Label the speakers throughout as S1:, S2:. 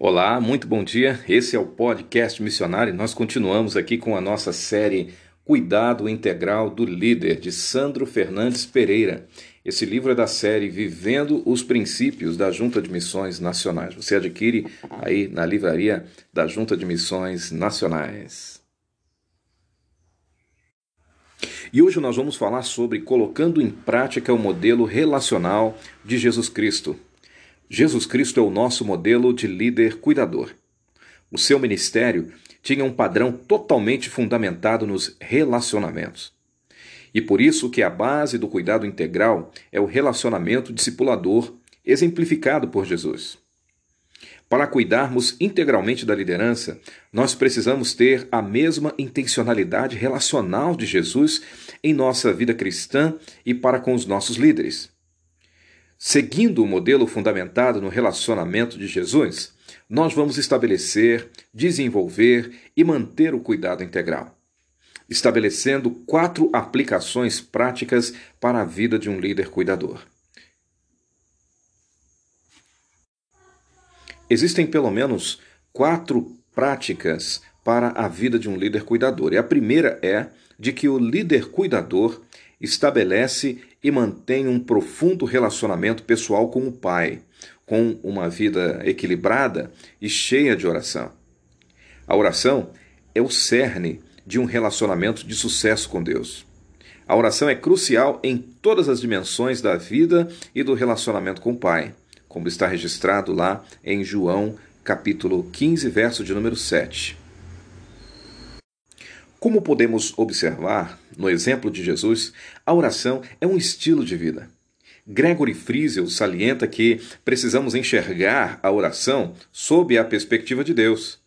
S1: Olá, muito bom dia. Esse é o podcast missionário. Nós continuamos aqui com a nossa série Cuidado Integral do Líder, de Sandro Fernandes Pereira. Esse livro é da série Vivendo os Princípios da Junta de Missões Nacionais. Você adquire aí na livraria da Junta de Missões Nacionais. E hoje nós vamos falar sobre colocando em prática o modelo relacional de Jesus Cristo. Jesus Cristo é o nosso modelo de líder cuidador. O seu ministério tinha um padrão totalmente fundamentado nos relacionamentos. E por isso que a base do cuidado integral é o relacionamento discipulador exemplificado por Jesus. Para cuidarmos integralmente da liderança, nós precisamos ter a mesma intencionalidade relacional de Jesus em nossa vida cristã e para com os nossos líderes. Seguindo o modelo fundamentado no relacionamento de Jesus, nós vamos estabelecer, desenvolver e manter o cuidado integral, estabelecendo quatro aplicações práticas para a vida de um líder cuidador. Existem pelo menos quatro práticas para a vida de um líder cuidador. E a primeira é de que o líder cuidador estabelece e mantém um profundo relacionamento pessoal com o Pai, com uma vida equilibrada e cheia de oração. A oração é o cerne de um relacionamento de sucesso com Deus. A oração é crucial em todas as dimensões da vida e do relacionamento com o Pai, como está registrado lá em João, capítulo 15, verso de número 7. Como podemos observar no exemplo de Jesus, a oração é um estilo de vida. Gregory Friesel salienta que precisamos enxergar a oração sob a perspectiva de Deus,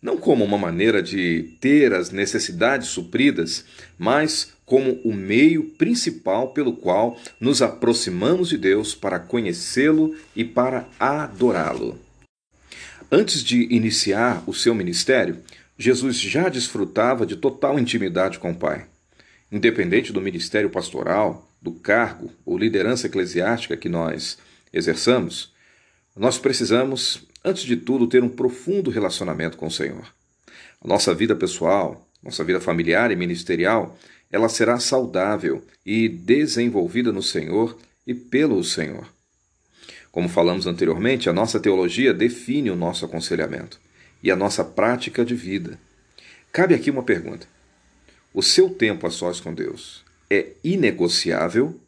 S1: não como uma maneira de ter as necessidades supridas, mas como o meio principal pelo qual nos aproximamos de Deus para conhecê-lo e para adorá-lo. Antes de iniciar o seu ministério, Jesus já desfrutava de total intimidade com o Pai. Independente do ministério pastoral, do cargo ou liderança eclesiástica que nós exerçamos, nós precisamos, antes de tudo, ter um profundo relacionamento com o Senhor. A nossa vida pessoal, nossa vida familiar e ministerial, ela será saudável e desenvolvida no Senhor e pelo Senhor. Como falamos anteriormente, a nossa teologia define o nosso aconselhamento e a nossa prática de vida. Cabe aqui uma pergunta: o seu tempo a sós com Deus é inegociável,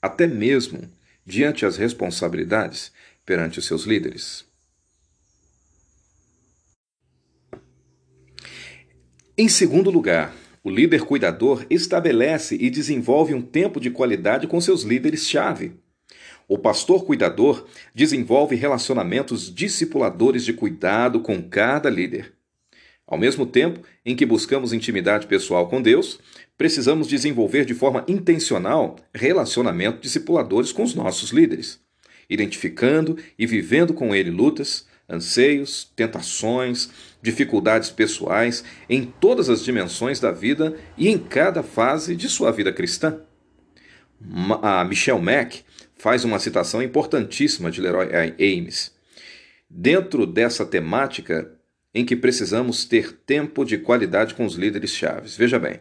S1: até mesmo diante as responsabilidades perante os seus líderes? Em segundo lugar, o líder cuidador estabelece e desenvolve um tempo de qualidade com seus líderes-chave. O pastor cuidador desenvolve relacionamentos discipuladores de cuidado com cada líder. Ao mesmo tempo em que buscamos intimidade pessoal com Deus, precisamos desenvolver de forma intencional relacionamentos discipuladores com os nossos líderes, identificando e vivendo com ele lutas, anseios, tentações, dificuldades pessoais em todas as dimensões da vida e em cada fase de sua vida cristã. A Michelle Mack faz uma citação importantíssima de Leroy Ames. Dentro dessa temática em que precisamos ter tempo de qualidade com os líderes chaves. Veja bem,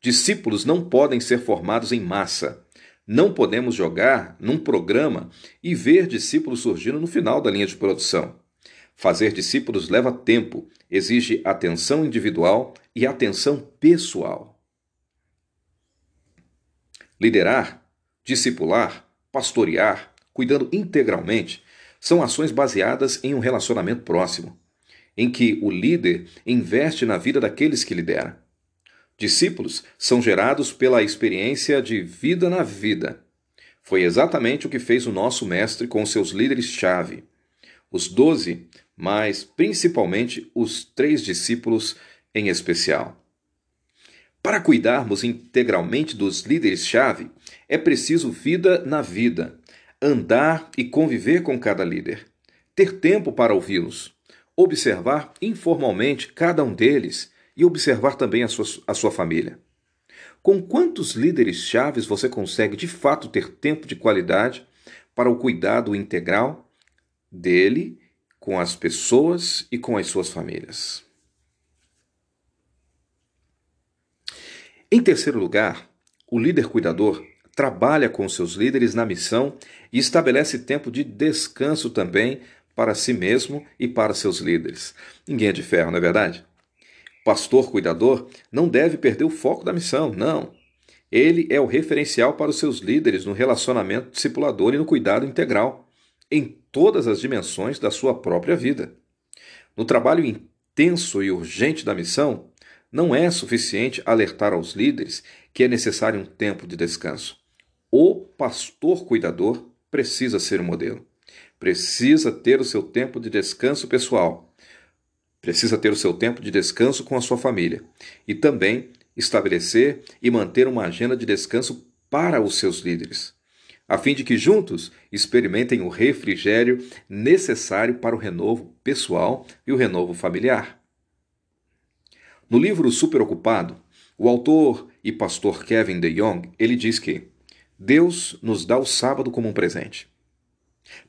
S1: discípulos não podem ser formados em massa. Não podemos jogar num programa e ver discípulos surgindo no final da linha de produção. Fazer discípulos leva tempo, exige atenção individual e atenção pessoal. Liderar, discipular, pastorear, cuidando integralmente, são ações baseadas em um relacionamento próximo, em que o líder investe na vida daqueles que lidera. Discípulos são gerados pela experiência de vida na vida. Foi exatamente o que fez o nosso mestre com seus líderes-chave. Os doze, mas principalmente os três discípulos em especial. Para cuidarmos integralmente dos líderes-chave, é preciso vida na vida, andar e conviver com cada líder, ter tempo para ouvi-los, observar informalmente cada um deles e observar também a sua, a sua família. Com quantos líderes chaves você consegue de fato ter tempo de qualidade para o cuidado integral dele com as pessoas e com as suas famílias. Em terceiro lugar, o líder cuidador trabalha com seus líderes na missão e estabelece tempo de descanso também para si mesmo e para seus líderes. Ninguém é de ferro, não é verdade? O pastor cuidador não deve perder o foco da missão, não. Ele é o referencial para os seus líderes no relacionamento discipulador e no cuidado integral, em todas as dimensões da sua própria vida. No trabalho intenso e urgente da missão, não é suficiente alertar aos líderes que é necessário um tempo de descanso. O pastor cuidador precisa ser o um modelo. Precisa ter o seu tempo de descanso pessoal. Precisa ter o seu tempo de descanso com a sua família. E também estabelecer e manter uma agenda de descanso para os seus líderes, a fim de que juntos experimentem o refrigério necessário para o renovo pessoal e o renovo familiar. No livro Superocupado, o autor e pastor Kevin DeYoung, ele diz que Deus nos dá o sábado como um presente.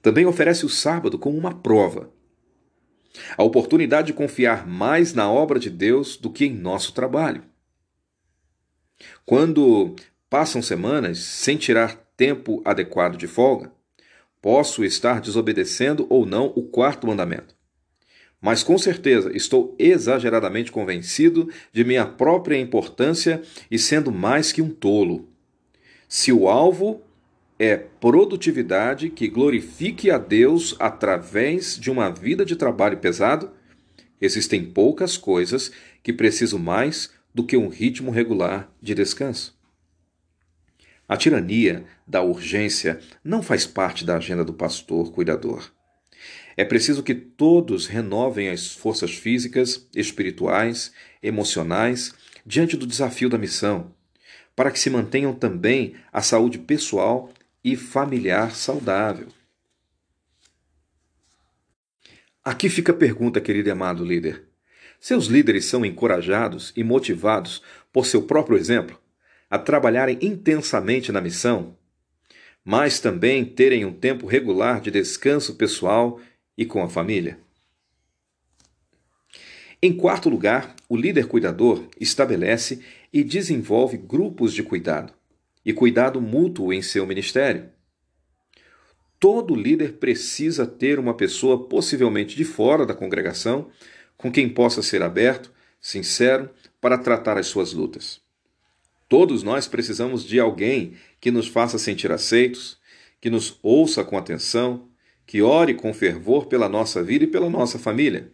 S1: Também oferece o sábado como uma prova. A oportunidade de confiar mais na obra de Deus do que em nosso trabalho. Quando passam semanas sem tirar tempo adequado de folga, posso estar desobedecendo ou não o quarto mandamento. Mas com certeza estou exageradamente convencido de minha própria importância e sendo mais que um tolo. Se o alvo é produtividade que glorifique a Deus através de uma vida de trabalho pesado, existem poucas coisas que preciso mais do que um ritmo regular de descanso. A tirania da urgência não faz parte da agenda do pastor cuidador. É preciso que todos renovem as forças físicas, espirituais, emocionais diante do desafio da missão, para que se mantenham também a saúde pessoal e familiar saudável. Aqui fica a pergunta, querido e amado líder. Seus líderes são encorajados e motivados por seu próprio exemplo a trabalharem intensamente na missão, mas também terem um tempo regular de descanso pessoal e com a família. Em quarto lugar, o líder cuidador estabelece e desenvolve grupos de cuidado e cuidado mútuo em seu ministério. Todo líder precisa ter uma pessoa possivelmente de fora da congregação com quem possa ser aberto, sincero, para tratar as suas lutas. Todos nós precisamos de alguém que nos faça sentir aceitos, que nos ouça com atenção, que ore com fervor pela nossa vida e pela nossa família.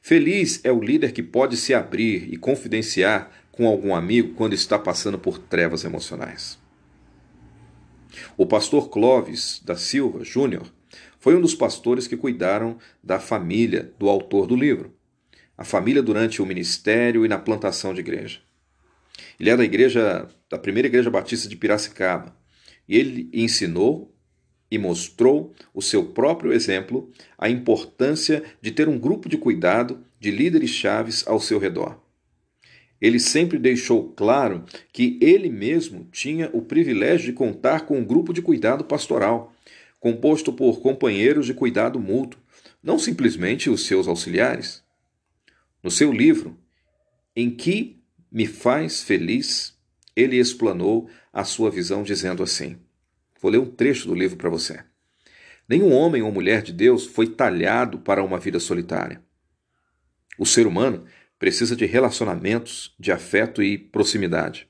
S1: Feliz é o líder que pode se abrir e confidenciar com algum amigo quando está passando por trevas emocionais. O pastor Clovis da Silva Júnior foi um dos pastores que cuidaram da família do autor do livro a família durante o ministério e na plantação de igreja. Ele é da igreja, da primeira igreja batista de Piracicaba, e ele ensinou e mostrou o seu próprio exemplo a importância de ter um grupo de cuidado de líderes chaves ao seu redor. Ele sempre deixou claro que ele mesmo tinha o privilégio de contar com um grupo de cuidado pastoral, composto por companheiros de cuidado mútuo, não simplesmente os seus auxiliares. No seu livro, Em que me faz feliz, ele explanou a sua visão dizendo assim: Vou ler um trecho do livro para você. Nenhum homem ou mulher de Deus foi talhado para uma vida solitária. O ser humano precisa de relacionamentos, de afeto e proximidade.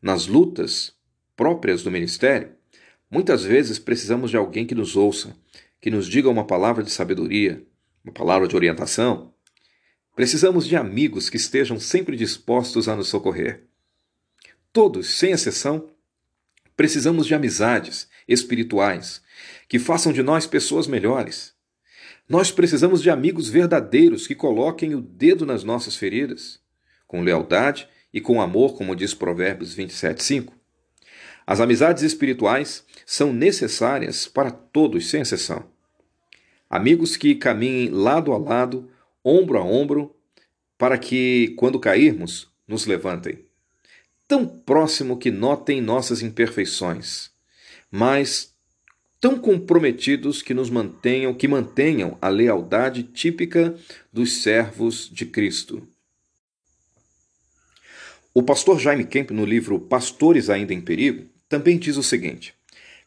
S1: Nas lutas próprias do ministério, muitas vezes precisamos de alguém que nos ouça, que nos diga uma palavra de sabedoria, uma palavra de orientação, Precisamos de amigos que estejam sempre dispostos a nos socorrer. Todos, sem exceção, precisamos de amizades espirituais que façam de nós pessoas melhores. Nós precisamos de amigos verdadeiros que coloquem o dedo nas nossas feridas, com lealdade e com amor, como diz Provérbios 27, 5. As amizades espirituais são necessárias para todos, sem exceção. Amigos que caminhem lado a lado ombro a ombro, para que, quando cairmos, nos levantem. Tão próximo que notem nossas imperfeições, mas tão comprometidos que nos mantenham, que mantenham a lealdade típica dos servos de Cristo. O pastor Jaime Kemp, no livro Pastores Ainda em Perigo, também diz o seguinte: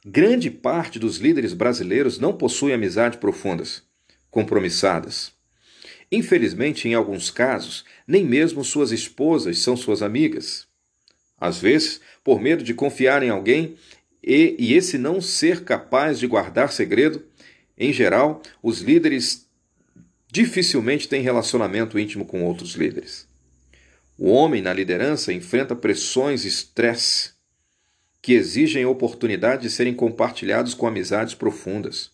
S1: grande parte dos líderes brasileiros não possui amizade profundas, compromissadas. Infelizmente, em alguns casos, nem mesmo suas esposas são suas amigas. Às vezes, por medo de confiar em alguém e, e esse não ser capaz de guardar segredo, em geral, os líderes dificilmente têm relacionamento íntimo com outros líderes. O homem na liderança enfrenta pressões e estresse que exigem oportunidade de serem compartilhados com amizades profundas.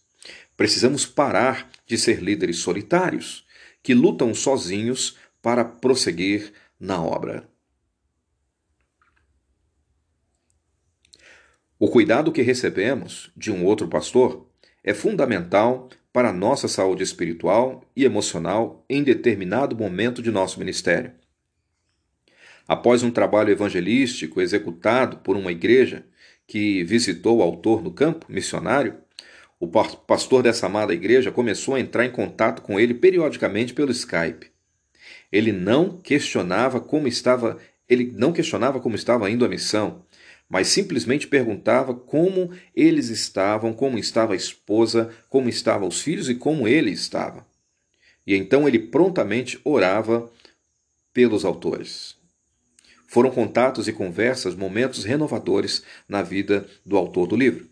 S1: Precisamos parar de ser líderes solitários, que lutam sozinhos para prosseguir na obra. O cuidado que recebemos de um outro pastor é fundamental para a nossa saúde espiritual e emocional em determinado momento de nosso ministério. Após um trabalho evangelístico executado por uma igreja que visitou o autor no campo missionário, o pastor dessa amada igreja começou a entrar em contato com ele periodicamente pelo Skype. Ele não questionava como estava, ele não questionava como estava indo a missão, mas simplesmente perguntava como eles estavam, como estava a esposa, como estavam os filhos e como ele estava. E então ele prontamente orava pelos autores. Foram contatos e conversas momentos renovadores na vida do autor do livro.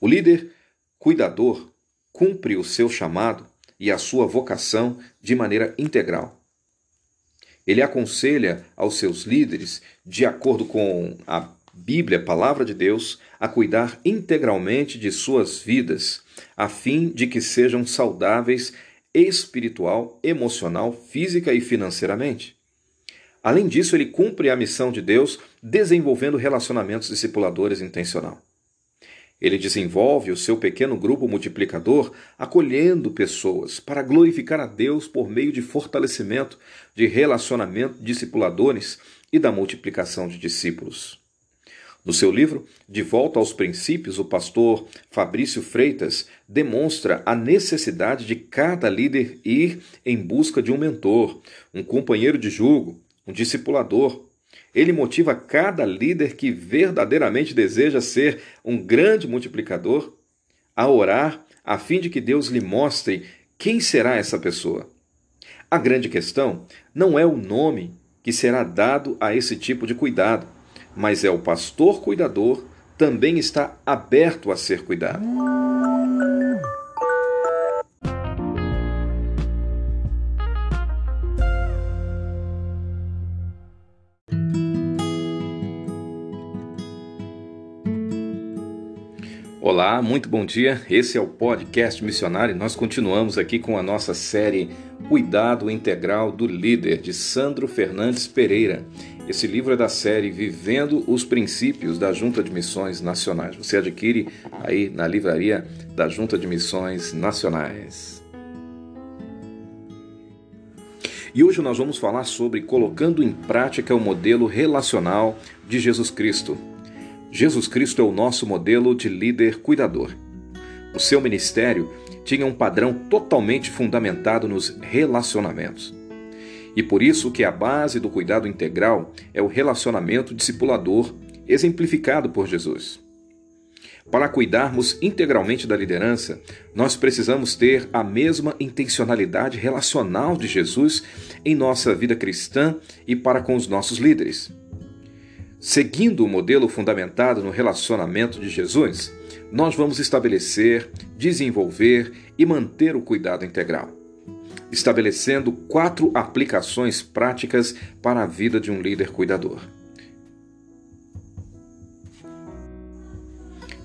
S1: O líder cuidador cumpre o seu chamado e a sua vocação de maneira integral. Ele aconselha aos seus líderes, de acordo com a Bíblia, a palavra de Deus, a cuidar integralmente de suas vidas, a fim de que sejam saudáveis espiritual, emocional, física e financeiramente. Além disso, ele cumpre a missão de Deus desenvolvendo relacionamentos discipuladores intencional. Ele desenvolve o seu pequeno grupo multiplicador acolhendo pessoas para glorificar a Deus por meio de fortalecimento de relacionamento discipuladores e da multiplicação de discípulos. No seu livro De Volta aos Princípios, o pastor Fabrício Freitas demonstra a necessidade de cada líder ir em busca de um mentor, um companheiro de julgo, um discipulador. Ele motiva cada líder que verdadeiramente deseja ser um grande multiplicador a orar a fim de que Deus lhe mostre quem será essa pessoa. A grande questão não é o nome que será dado a esse tipo de cuidado, mas é o pastor cuidador também está aberto a ser cuidado. Olá, muito bom dia. Esse é o podcast missionário. Nós continuamos aqui com a nossa série Cuidado Integral do Líder, de Sandro Fernandes Pereira. Esse livro é da série Vivendo os Princípios da Junta de Missões Nacionais. Você adquire aí na livraria da Junta de Missões Nacionais. E hoje nós vamos falar sobre colocando em prática o modelo relacional de Jesus Cristo. Jesus Cristo é o nosso modelo de líder cuidador. O seu ministério tinha um padrão totalmente fundamentado nos relacionamentos. E por isso que a base do cuidado integral é o relacionamento discipulador exemplificado por Jesus. Para cuidarmos integralmente da liderança, nós precisamos ter a mesma intencionalidade relacional de Jesus em nossa vida cristã e para com os nossos líderes. Seguindo o modelo fundamentado no relacionamento de Jesus, nós vamos estabelecer, desenvolver e manter o cuidado integral, estabelecendo quatro aplicações práticas para a vida de um líder cuidador.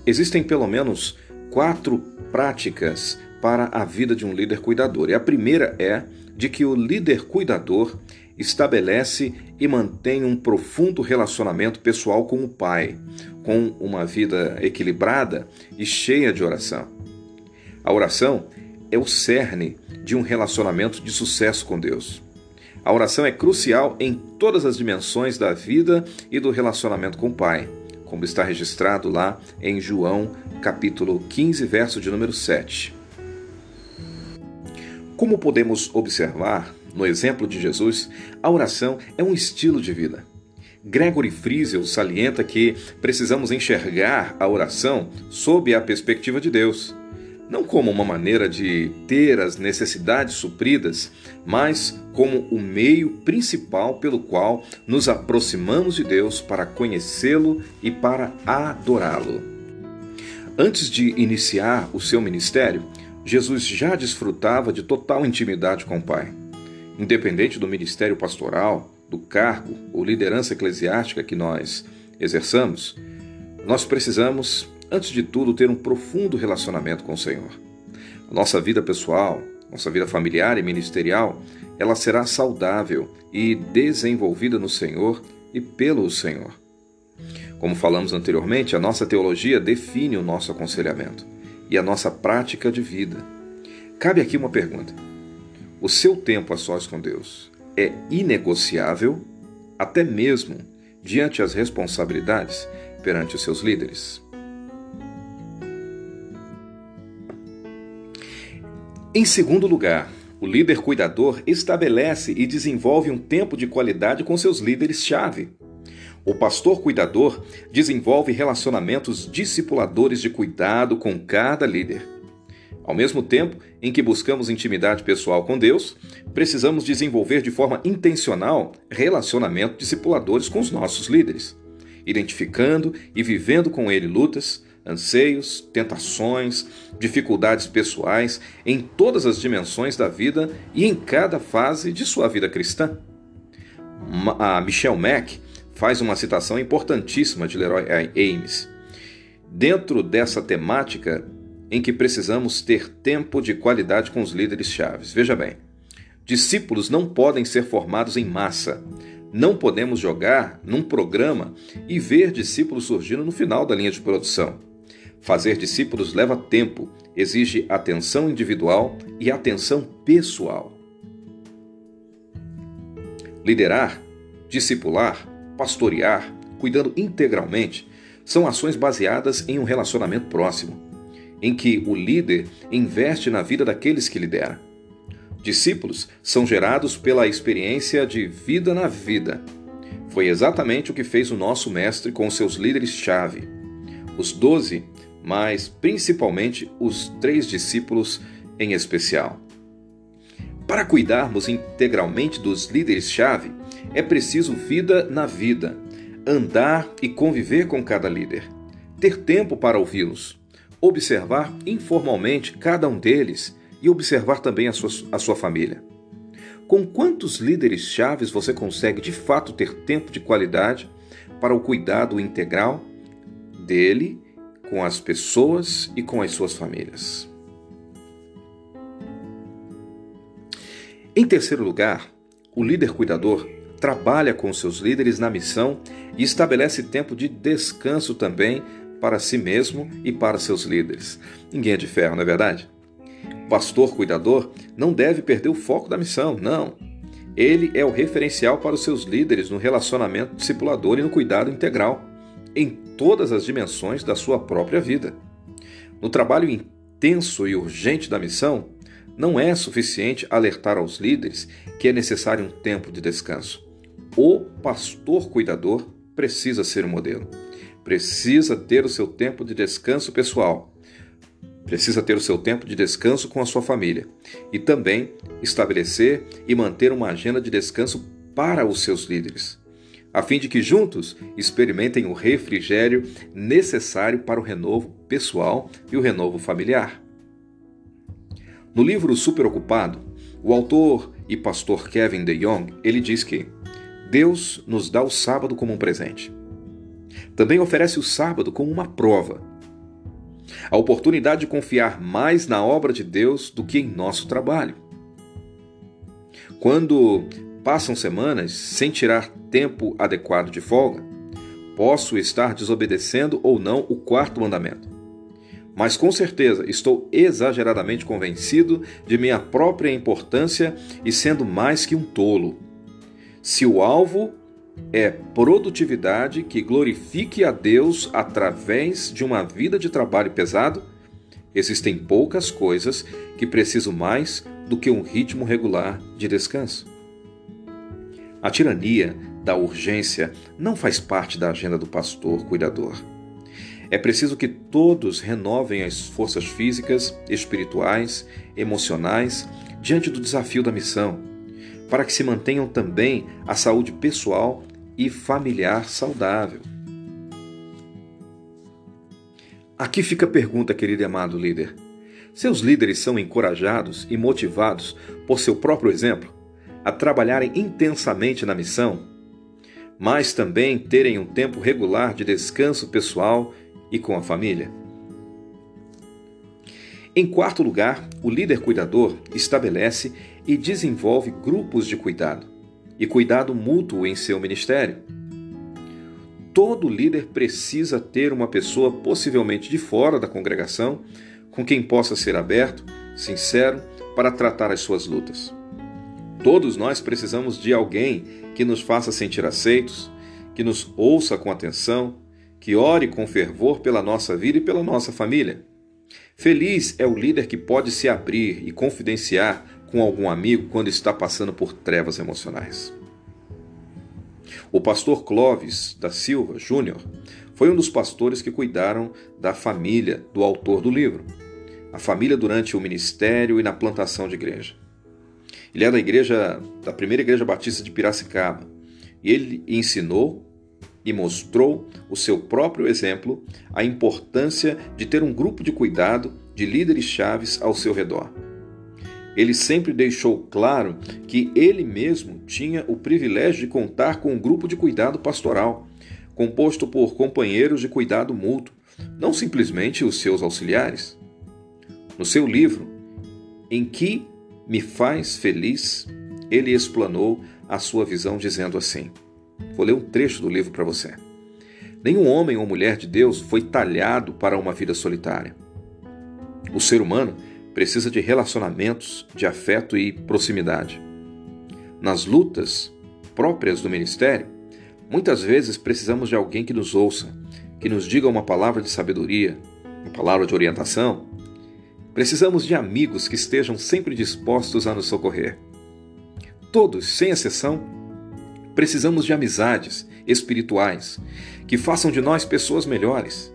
S1: Existem pelo menos quatro práticas para a vida de um líder cuidador. E a primeira é de que o líder cuidador estabelece e mantém um profundo relacionamento pessoal com o Pai, com uma vida equilibrada e cheia de oração. A oração é o cerne de um relacionamento de sucesso com Deus. A oração é crucial em todas as dimensões da vida e do relacionamento com o Pai, como está registrado lá em João, capítulo 15, verso de número 7. Como podemos observar no exemplo de Jesus, a oração é um estilo de vida. Gregory Friesel salienta que precisamos enxergar a oração sob a perspectiva de Deus, não como uma maneira de ter as necessidades supridas, mas como o meio principal pelo qual nos aproximamos de Deus para conhecê-lo e para adorá-lo. Antes de iniciar o seu ministério, Jesus já desfrutava de total intimidade com o Pai. Independente do ministério pastoral, do cargo ou liderança eclesiástica que nós exerçamos, nós precisamos, antes de tudo, ter um profundo relacionamento com o Senhor. A nossa vida pessoal, nossa vida familiar e ministerial, ela será saudável e desenvolvida no Senhor e pelo Senhor. Como falamos anteriormente, a nossa teologia define o nosso aconselhamento e a nossa prática de vida. Cabe aqui uma pergunta: o seu tempo a sós com Deus é inegociável, até mesmo diante as responsabilidades perante os seus líderes? Em segundo lugar, o líder cuidador estabelece e desenvolve um tempo de qualidade com seus líderes-chave. O pastor cuidador desenvolve relacionamentos discipuladores de cuidado com cada líder. Ao mesmo tempo em que buscamos intimidade pessoal com Deus, precisamos desenvolver de forma intencional relacionamentos discipuladores com os nossos líderes, identificando e vivendo com ele lutas, anseios, tentações, dificuldades pessoais em todas as dimensões da vida e em cada fase de sua vida cristã. A Michelle Mack faz uma citação importantíssima de Leroy Ames. Dentro dessa temática em que precisamos ter tempo de qualidade com os líderes chaves. Veja bem, discípulos não podem ser formados em massa. Não podemos jogar num programa e ver discípulos surgindo no final da linha de produção. Fazer discípulos leva tempo, exige atenção individual e atenção pessoal. Liderar, discipular, pastorear, cuidando integralmente, são ações baseadas em um relacionamento próximo, em que o líder investe na vida daqueles que lidera. Discípulos são gerados pela experiência de vida na vida. Foi exatamente o que fez o nosso mestre com seus líderes-chave. Os doze, mas principalmente os três discípulos em especial. Para cuidarmos integralmente dos líderes-chave, é preciso vida na vida, andar e conviver com cada líder, ter tempo para ouvi-los, observar informalmente cada um deles e observar também a sua, a sua família. Com quantos líderes chaves você consegue de fato ter tempo de qualidade para o cuidado integral dele, com as pessoas e com as suas famílias? Em terceiro lugar, o líder cuidador trabalha com seus líderes na missão e estabelece tempo de descanso também para si mesmo e para seus líderes. Ninguém é de ferro, não é verdade? O pastor cuidador não deve perder o foco da missão, não. Ele é o referencial para os seus líderes no relacionamento discipulador e no cuidado integral, em todas as dimensões da sua própria vida. No trabalho intenso e urgente da missão, não é suficiente alertar aos líderes que é necessário um tempo de descanso. O pastor cuidador precisa ser o modelo. Precisa ter o seu tempo de descanso pessoal. Precisa ter o seu tempo de descanso com a sua família. E também estabelecer e manter uma agenda de descanso para os seus líderes, a fim de que juntos experimentem o refrigério necessário para o renovo pessoal e o renovo familiar. No livro Super Ocupado, o autor e pastor Kevin DeYoung, ele diz que Deus nos dá o sábado como um presente. Também oferece o sábado como uma prova. A oportunidade de confiar mais na obra de Deus do que em nosso trabalho. Quando passam semanas sem tirar tempo adequado de folga, posso estar desobedecendo ou não o quarto mandamento. Mas com certeza estou exageradamente convencido de minha própria importância e sendo mais que um tolo se o alvo é produtividade que glorifique a Deus através de uma vida de trabalho pesado, existem poucas coisas que precisam mais do que um ritmo regular de descanso. A tirania da urgência não faz parte da agenda do pastor cuidador. É preciso que todos renovem as forças físicas, espirituais, emocionais diante do desafio da missão, para que se mantenham também a saúde pessoal e familiar saudável. Aqui fica a pergunta, querido e amado líder. Seus líderes são encorajados e motivados por seu próprio exemplo a trabalharem intensamente na missão, mas também terem um tempo regular de descanso pessoal e com a família? Em quarto lugar, o líder cuidador estabelece e desenvolve grupos de cuidado e cuidado mútuo em seu ministério. Todo líder precisa ter uma pessoa possivelmente de fora da congregação com quem possa ser aberto, sincero, para tratar as suas lutas. Todos nós precisamos de alguém que nos faça sentir aceitos, que nos ouça com atenção, que ore com fervor pela nossa vida e pela nossa família. Feliz é o líder que pode se abrir e confidenciar com algum amigo quando está passando por trevas emocionais. O pastor Clovis da Silva Júnior foi um dos pastores que cuidaram da família do autor do livro, a família durante o ministério e na plantação de igreja. Ele é da igreja da primeira igreja batista de Piracicaba e ele ensinou e mostrou o seu próprio exemplo a importância de ter um grupo de cuidado de líderes chaves ao seu redor. Ele sempre deixou claro que ele mesmo tinha o privilégio de contar com um grupo de cuidado pastoral, composto por companheiros de cuidado mútuo, não simplesmente os seus auxiliares. No seu livro, Em que me faz feliz, ele explanou a sua visão dizendo assim: Vou ler um trecho do livro para você. Nenhum homem ou mulher de Deus foi talhado para uma vida solitária. O ser humano precisa de relacionamentos, de afeto e proximidade. Nas lutas próprias do ministério, muitas vezes precisamos de alguém que nos ouça, que nos diga uma palavra de sabedoria, uma palavra de orientação. Precisamos de amigos que estejam sempre dispostos a nos socorrer. Todos, sem exceção, Precisamos de amizades espirituais que façam de nós pessoas melhores.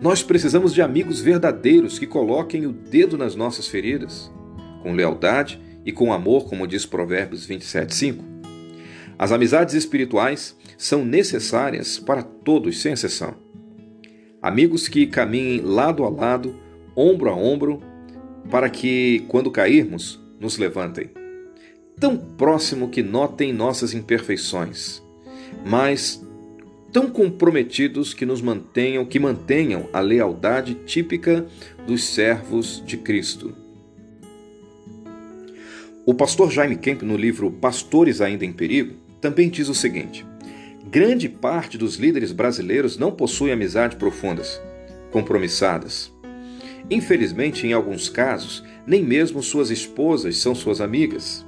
S1: Nós precisamos de amigos verdadeiros que coloquem o dedo nas nossas feridas, com lealdade e com amor, como diz Provérbios 27:5. As amizades espirituais são necessárias para todos, sem exceção. Amigos que caminhem lado a lado, ombro a ombro, para que, quando cairmos, nos levantem tão próximo que notem nossas imperfeições, mas tão comprometidos que nos mantenham, que mantenham a lealdade típica dos servos de Cristo. O pastor Jaime Kemp, no livro Pastores Ainda em Perigo, também diz o seguinte: grande parte dos líderes brasileiros não possui amizade profundas, compromissadas. Infelizmente, em alguns casos, nem mesmo suas esposas são suas amigas.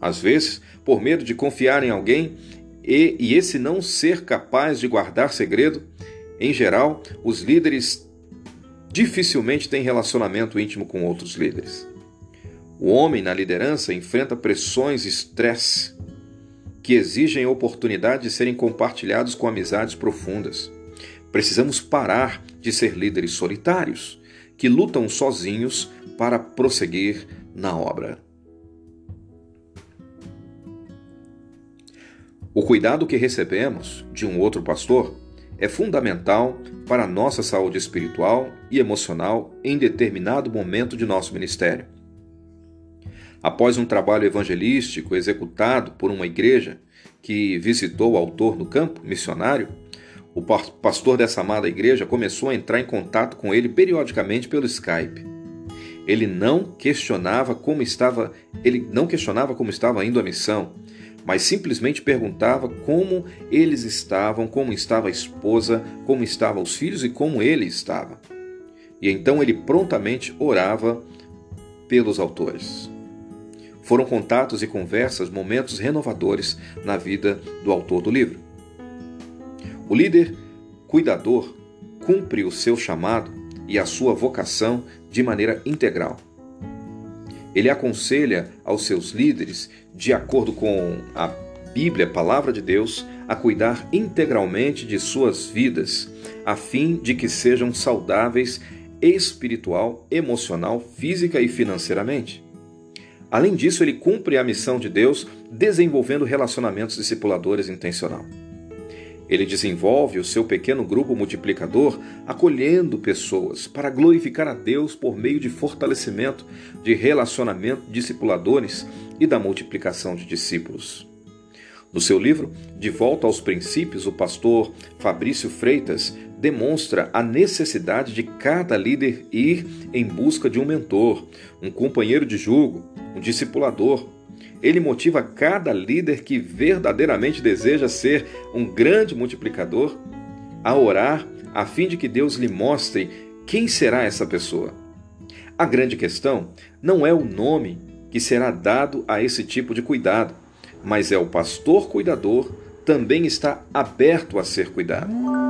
S1: Às vezes, por medo de confiar em alguém e, e esse não ser capaz de guardar segredo, em geral, os líderes dificilmente têm relacionamento íntimo com outros líderes. O homem na liderança enfrenta pressões e estresse que exigem oportunidade de serem compartilhados com amizades profundas. Precisamos parar de ser líderes solitários, que lutam sozinhos para prosseguir na obra. O cuidado que recebemos de um outro pastor é fundamental para a nossa saúde espiritual e emocional em determinado momento de nosso ministério. Após um trabalho evangelístico executado por uma igreja que visitou o autor no campo missionário, o pastor dessa amada igreja começou a entrar em contato com ele periodicamente pelo Skype. Ele não questionava como estava, ele não questionava como estava indo a missão, mas simplesmente perguntava como eles estavam, como estava a esposa, como estavam os filhos e como ele estava. E então ele prontamente orava pelos autores. Foram contatos e conversas momentos renovadores na vida do autor do livro. O líder cuidador cumpre o seu chamado e a sua vocação de maneira integral. Ele aconselha aos seus líderes, de acordo com a Bíblia, a palavra de Deus, a cuidar integralmente de suas vidas, a fim de que sejam saudáveis espiritual, emocional, física e financeiramente. Além disso, ele cumpre a missão de Deus desenvolvendo relacionamentos discipuladores intencional. Ele desenvolve o seu pequeno grupo multiplicador acolhendo pessoas para glorificar a Deus por meio de fortalecimento de relacionamento discipuladores e da multiplicação de discípulos. No seu livro De Volta aos Princípios, o pastor Fabrício Freitas demonstra a necessidade de cada líder ir em busca de um mentor, um companheiro de julgo, um discipulador. Ele motiva cada líder que verdadeiramente deseja ser um grande multiplicador a orar a fim de que Deus lhe mostre quem será essa pessoa. A grande questão não é o nome que será dado a esse tipo de cuidado, mas é o pastor cuidador também está aberto a ser cuidado.